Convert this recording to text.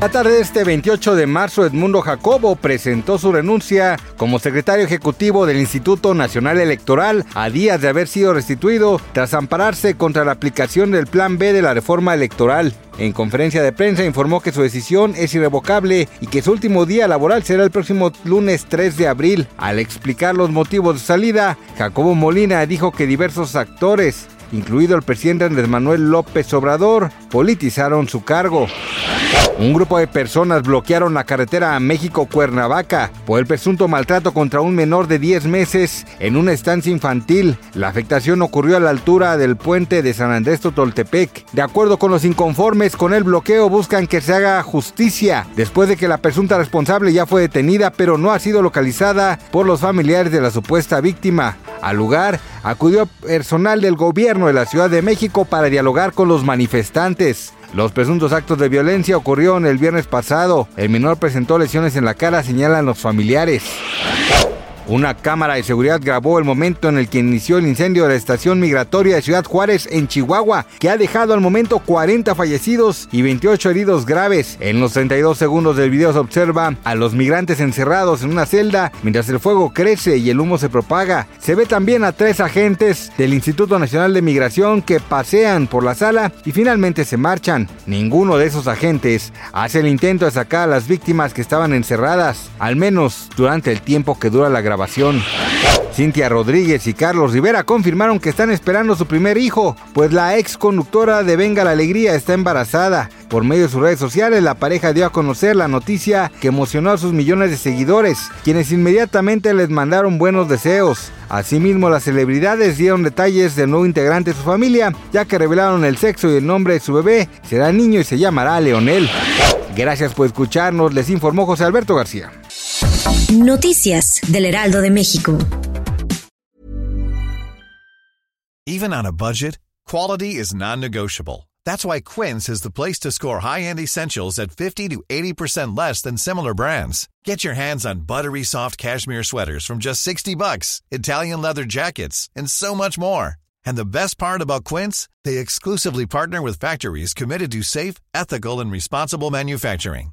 La tarde de este 28 de marzo, Edmundo Jacobo presentó su renuncia como secretario ejecutivo del Instituto Nacional Electoral a días de haber sido restituido tras ampararse contra la aplicación del Plan B de la reforma electoral. En conferencia de prensa informó que su decisión es irrevocable y que su último día laboral será el próximo lunes 3 de abril. Al explicar los motivos de salida, Jacobo Molina dijo que diversos actores incluido el presidente Andrés Manuel López Obrador, politizaron su cargo. Un grupo de personas bloquearon la carretera a México-Cuernavaca por el presunto maltrato contra un menor de 10 meses en una estancia infantil. La afectación ocurrió a la altura del puente de San Andrés Totoltepec. De acuerdo con los inconformes con el bloqueo, buscan que se haga justicia después de que la presunta responsable ya fue detenida, pero no ha sido localizada por los familiares de la supuesta víctima. Al lugar acudió personal del gobierno de la Ciudad de México para dialogar con los manifestantes. Los presuntos actos de violencia ocurrieron el viernes pasado. El menor presentó lesiones en la cara, señalan los familiares. Una cámara de seguridad grabó el momento en el que inició el incendio de la estación migratoria de Ciudad Juárez en Chihuahua, que ha dejado al momento 40 fallecidos y 28 heridos graves. En los 32 segundos del video se observa a los migrantes encerrados en una celda mientras el fuego crece y el humo se propaga. Se ve también a tres agentes del Instituto Nacional de Migración que pasean por la sala y finalmente se marchan. Ninguno de esos agentes hace el intento de sacar a las víctimas que estaban encerradas, al menos durante el tiempo que dura la Cintia Rodríguez y Carlos Rivera confirmaron que están esperando su primer hijo, pues la ex conductora de Venga la Alegría está embarazada. Por medio de sus redes sociales, la pareja dio a conocer la noticia que emocionó a sus millones de seguidores, quienes inmediatamente les mandaron buenos deseos. Asimismo, las celebridades dieron detalles del nuevo integrante de su familia, ya que revelaron el sexo y el nombre de su bebé. Será niño y se llamará Leonel. Gracias por escucharnos, les informó José Alberto García. Noticias del Heraldo de México. Even on a budget, quality is non-negotiable. That's why Quince is the place to score high-end essentials at 50 to 80% less than similar brands. Get your hands on buttery soft cashmere sweaters from just 60 bucks, Italian leather jackets, and so much more. And the best part about Quince, they exclusively partner with factories committed to safe, ethical, and responsible manufacturing.